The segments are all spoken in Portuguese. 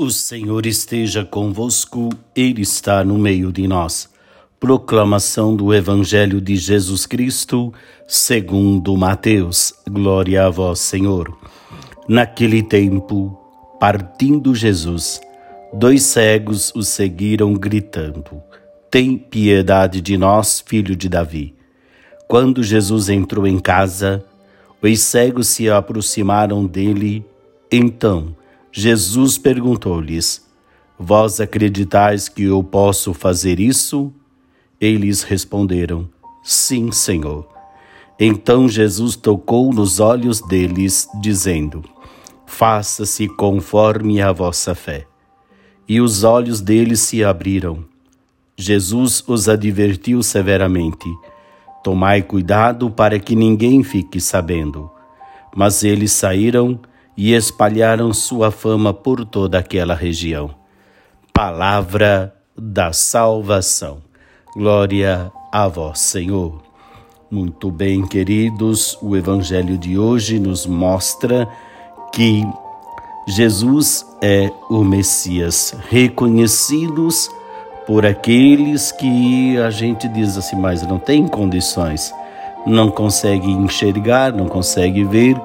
O Senhor esteja convosco, Ele está no meio de nós. Proclamação do Evangelho de Jesus Cristo, segundo Mateus. Glória a vós, Senhor. Naquele tempo, partindo Jesus, dois cegos o seguiram gritando: Tem piedade de nós, filho de Davi. Quando Jesus entrou em casa, os cegos se aproximaram dele. Então, Jesus perguntou-lhes: Vós acreditais que eu posso fazer isso? Eles responderam: Sim, Senhor. Então Jesus tocou nos olhos deles, dizendo: Faça-se conforme a vossa fé. E os olhos deles se abriram. Jesus os advertiu severamente: Tomai cuidado para que ninguém fique sabendo. Mas eles saíram e espalharam sua fama por toda aquela região. Palavra da salvação. Glória a vós, Senhor. Muito bem, queridos, o evangelho de hoje nos mostra que Jesus é o Messias, reconhecidos por aqueles que a gente diz assim, mas não tem condições, não consegue enxergar, não consegue ver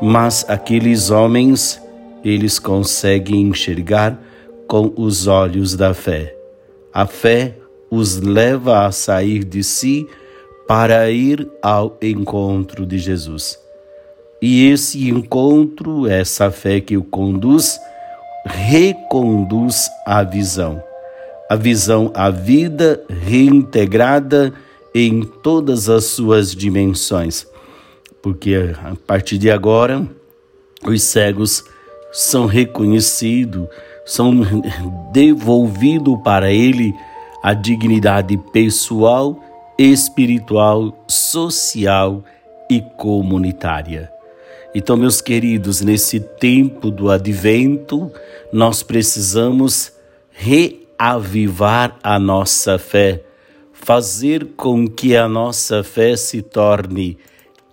mas aqueles homens, eles conseguem enxergar com os olhos da fé. A fé os leva a sair de si para ir ao encontro de Jesus. E esse encontro, essa fé que o conduz, reconduz a visão. A visão, a vida reintegrada em todas as suas dimensões porque a partir de agora os cegos são reconhecidos, são devolvidos para ele a dignidade pessoal, espiritual, social e comunitária. Então, meus queridos, nesse tempo do advento, nós precisamos reavivar a nossa fé, fazer com que a nossa fé se torne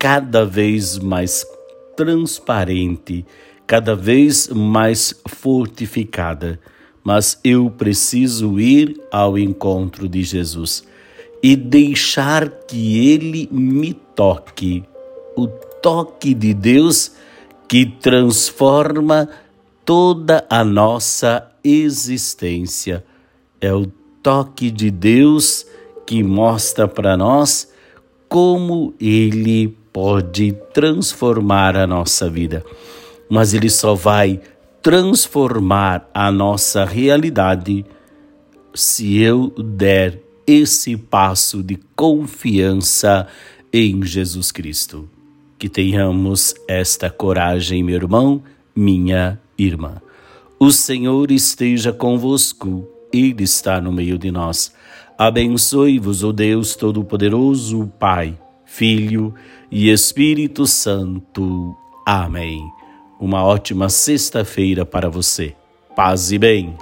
cada vez mais transparente, cada vez mais fortificada. Mas eu preciso ir ao encontro de Jesus e deixar que Ele me toque. O toque de Deus que transforma toda a nossa existência. É o toque de Deus que mostra para nós como Ele pode transformar a nossa vida, mas ele só vai transformar a nossa realidade se eu der esse passo de confiança em Jesus Cristo. Que tenhamos esta coragem, meu irmão, minha irmã. O Senhor esteja convosco, Ele está no meio de nós. Abençoe-vos, o Deus Todo-Poderoso, Pai Filho e Espírito Santo. Amém. Uma ótima sexta-feira para você. Paz e bem.